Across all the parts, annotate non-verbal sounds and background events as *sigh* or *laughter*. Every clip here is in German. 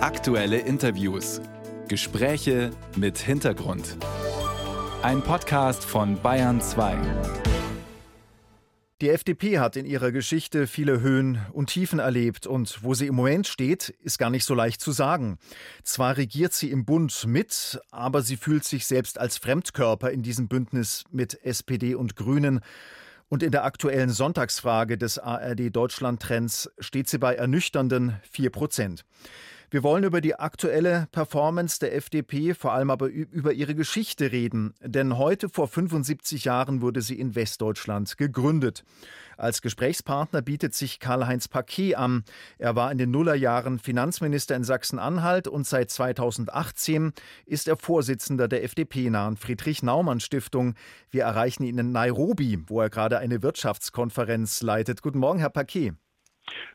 Aktuelle Interviews. Gespräche mit Hintergrund. Ein Podcast von Bayern 2. Die FDP hat in ihrer Geschichte viele Höhen und Tiefen erlebt und wo sie im Moment steht, ist gar nicht so leicht zu sagen. Zwar regiert sie im Bund mit, aber sie fühlt sich selbst als Fremdkörper in diesem Bündnis mit SPD und Grünen. Und in der aktuellen Sonntagsfrage des ARD Deutschland Trends steht sie bei ernüchternden 4 Prozent. Wir wollen über die aktuelle Performance der FDP, vor allem aber über ihre Geschichte reden. Denn heute vor 75 Jahren wurde sie in Westdeutschland gegründet. Als Gesprächspartner bietet sich Karl-Heinz Paquet an. Er war in den Nullerjahren Finanzminister in Sachsen-Anhalt und seit 2018 ist er Vorsitzender der FDP-nahen Friedrich-Naumann-Stiftung. Wir erreichen ihn in Nairobi, wo er gerade eine Wirtschaftskonferenz leitet. Guten Morgen, Herr Paquet.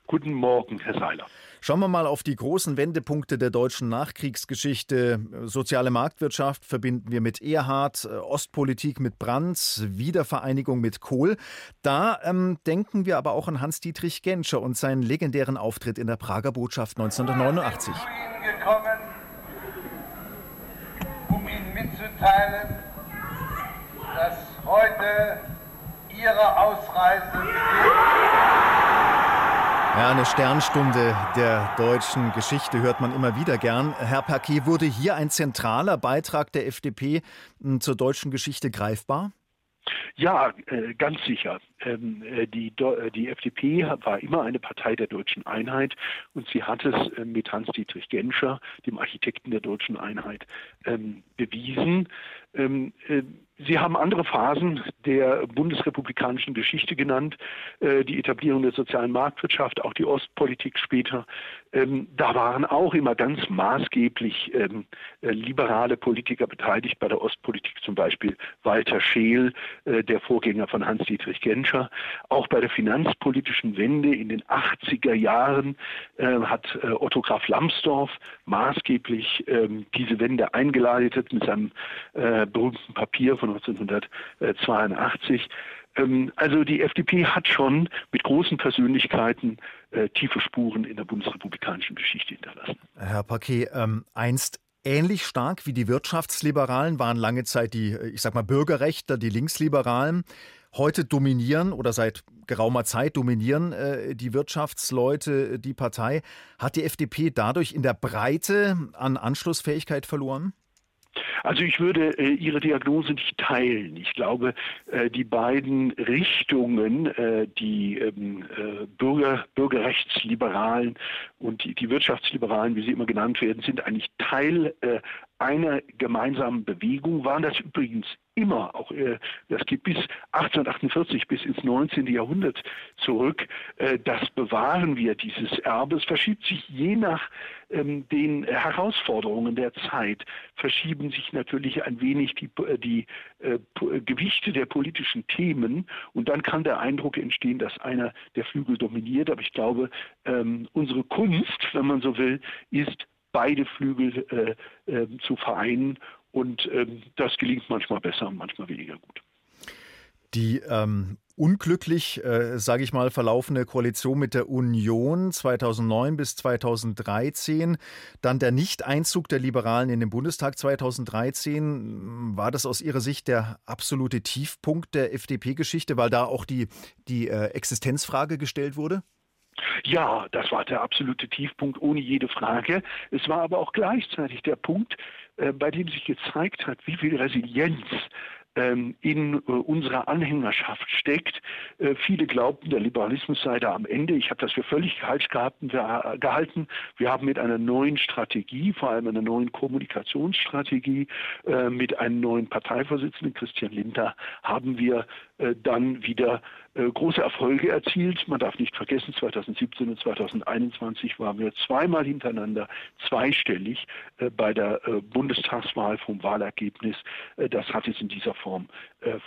Guten Morgen, Herr Seiler. Schauen wir mal auf die großen Wendepunkte der deutschen Nachkriegsgeschichte. Soziale Marktwirtschaft verbinden wir mit Erhard, Ostpolitik mit Brandt, Wiedervereinigung mit Kohl. Da ähm, denken wir aber auch an Hans-Dietrich Genscher und seinen legendären Auftritt in der Prager Botschaft 1989. Ich bin gekommen, um Ihnen mitzuteilen, dass heute Ihre Ausreise beginnt. Ja, eine Sternstunde der deutschen Geschichte hört man immer wieder gern. Herr Paquet, wurde hier ein zentraler Beitrag der FDP hm, zur deutschen Geschichte greifbar? Ja, äh, ganz sicher. Ähm, äh, die, äh, die FDP war immer eine Partei der deutschen Einheit und sie hat es mit Hans-Dietrich Genscher, dem Architekten der deutschen Einheit, ähm, bewiesen. Sie haben andere Phasen der bundesrepublikanischen Geschichte genannt, äh, die Etablierung der sozialen Marktwirtschaft, auch die Ostpolitik später. Ähm, da waren auch immer ganz maßgeblich ähm, äh, liberale Politiker beteiligt, bei der Ostpolitik zum Beispiel Walter Scheel, äh, der Vorgänger von Hans-Dietrich Genscher. Auch bei der finanzpolitischen Wende in den 80er Jahren hat Otto Graf Lambsdorff maßgeblich ähm, diese Wende eingeleitet mit seinem berühmten Papier von 1982. Ähm, also die FDP hat schon mit großen Persönlichkeiten äh, tiefe Spuren in der bundesrepublikanischen Geschichte hinterlassen. Herr Paquet, ähm, einst Ähnlich stark wie die Wirtschaftsliberalen waren lange Zeit die, ich sag mal, Bürgerrechtler, die Linksliberalen. Heute dominieren oder seit geraumer Zeit dominieren äh, die Wirtschaftsleute die Partei. Hat die FDP dadurch in der Breite an Anschlussfähigkeit verloren? Also ich würde äh, Ihre Diagnose nicht teilen. Ich glaube, äh, die beiden Richtungen, äh, die ähm, äh, Bürger, Bürgerrechtsliberalen und die, die, Wirtschaftsliberalen, wie sie immer genannt werden, sind eigentlich Teil äh, einer gemeinsamen Bewegung, waren das übrigens immer, auch äh, das geht bis 1848, bis ins 19. Jahrhundert zurück, äh, das bewahren wir, dieses Erbe. Es verschiebt sich je nach ähm, den Herausforderungen der Zeit, verschieben sich natürlich ein wenig die, äh, die äh, Gewichte der politischen Themen und dann kann der Eindruck entstehen, dass einer der Flügel dominiert. Aber ich glaube, ähm, unsere Kunst, wenn man so will, ist beide Flügel äh, äh, zu vereinen. Und ähm, das gelingt manchmal besser und manchmal weniger gut. Die ähm, unglücklich, äh, sage ich mal, verlaufene Koalition mit der Union 2009 bis 2013, dann der Nichteinzug der Liberalen in den Bundestag 2013, war das aus Ihrer Sicht der absolute Tiefpunkt der FDP-Geschichte, weil da auch die, die äh, Existenzfrage gestellt wurde? Ja, das war der absolute Tiefpunkt, ohne jede Frage. Es war aber auch gleichzeitig der Punkt, äh, bei dem sich gezeigt hat, wie viel Resilienz ähm, in äh, unserer Anhängerschaft steckt. Äh, viele glaubten, der Liberalismus sei da am Ende. Ich habe das für völlig falsch gehalten. Wir haben mit einer neuen Strategie, vor allem einer neuen Kommunikationsstrategie, mit einem neuen Parteivorsitzenden, Christian Linter, haben wir dann wieder äh, große Erfolge erzielt. Man darf nicht vergessen, 2017 und 2021 waren wir zweimal hintereinander zweistellig äh, bei der äh, Bundestagswahl vom Wahlergebnis. das hat es in dieser Form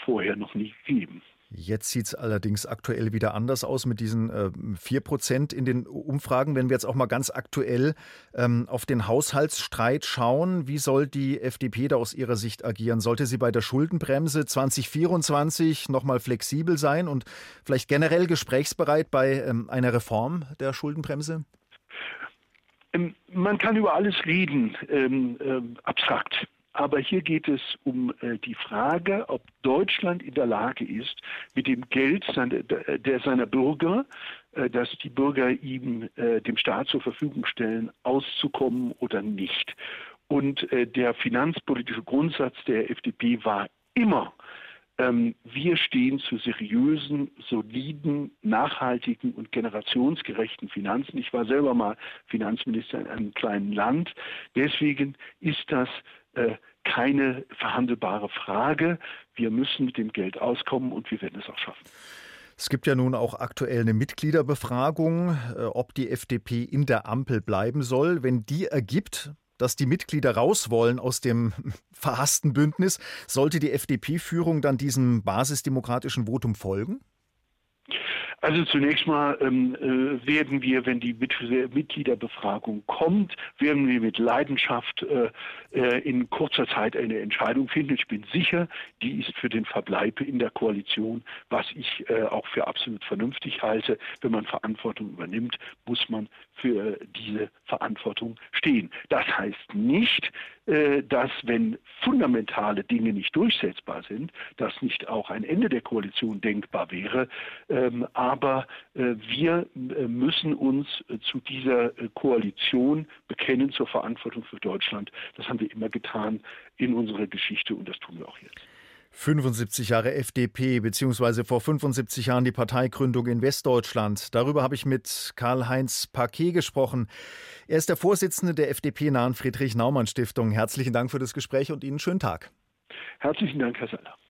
vorher noch nie gegeben. Jetzt sieht es allerdings aktuell wieder anders aus mit diesen äh, 4 Prozent in den Umfragen. Wenn wir jetzt auch mal ganz aktuell ähm, auf den Haushaltsstreit schauen, wie soll die FDP da aus Ihrer Sicht agieren? Sollte sie bei der Schuldenbremse 2024 nochmal flexibel sein und vielleicht generell gesprächsbereit bei ähm, einer Reform der Schuldenbremse? Ähm, man kann über alles reden, ähm, ähm, abstrakt. Aber hier geht es um äh, die Frage, ob Deutschland in der Lage ist, mit dem Geld seine, der seiner Bürger, äh, das die Bürger ihm äh, dem Staat zur Verfügung stellen, auszukommen oder nicht. Und der finanzpolitische Grundsatz der FDP war immer, ähm, wir stehen zu seriösen, soliden, nachhaltigen und generationsgerechten Finanzen. Ich war selber mal Finanzminister in einem kleinen Land. Deswegen ist das äh, keine verhandelbare Frage. Wir müssen mit dem Geld auskommen und wir werden es auch schaffen. Es gibt ja nun auch aktuell eine Mitgliederbefragung, äh, ob die FDP in der Ampel bleiben soll. Wenn die ergibt, dass die Mitglieder raus wollen aus dem *laughs* verhassten Bündnis, sollte die FDP-Führung dann diesem basisdemokratischen Votum folgen? Also zunächst mal ähm, äh, werden wir, wenn die Mitgliederbefragung kommt, werden wir mit Leidenschaft äh, äh, in kurzer Zeit eine Entscheidung finden. Ich bin sicher, die ist für den Verbleib in der Koalition, was ich äh, auch für absolut vernünftig halte. Wenn man Verantwortung übernimmt, muss man für diese Verantwortung stehen. Das heißt nicht, dass wenn fundamentale Dinge nicht durchsetzbar sind, dass nicht auch ein Ende der Koalition denkbar wäre. Ähm, aber äh, wir äh, müssen uns zu dieser Koalition bekennen, zur Verantwortung für Deutschland. Das haben wir immer getan in unserer Geschichte und das tun wir auch jetzt. 75 Jahre FDP, beziehungsweise vor 75 Jahren die Parteigründung in Westdeutschland. Darüber habe ich mit Karl-Heinz Paquet gesprochen. Er ist der Vorsitzende der FDP-nahen Friedrich-Naumann-Stiftung. Herzlichen Dank für das Gespräch und Ihnen schönen Tag. Herzlichen Dank, Herr Seller.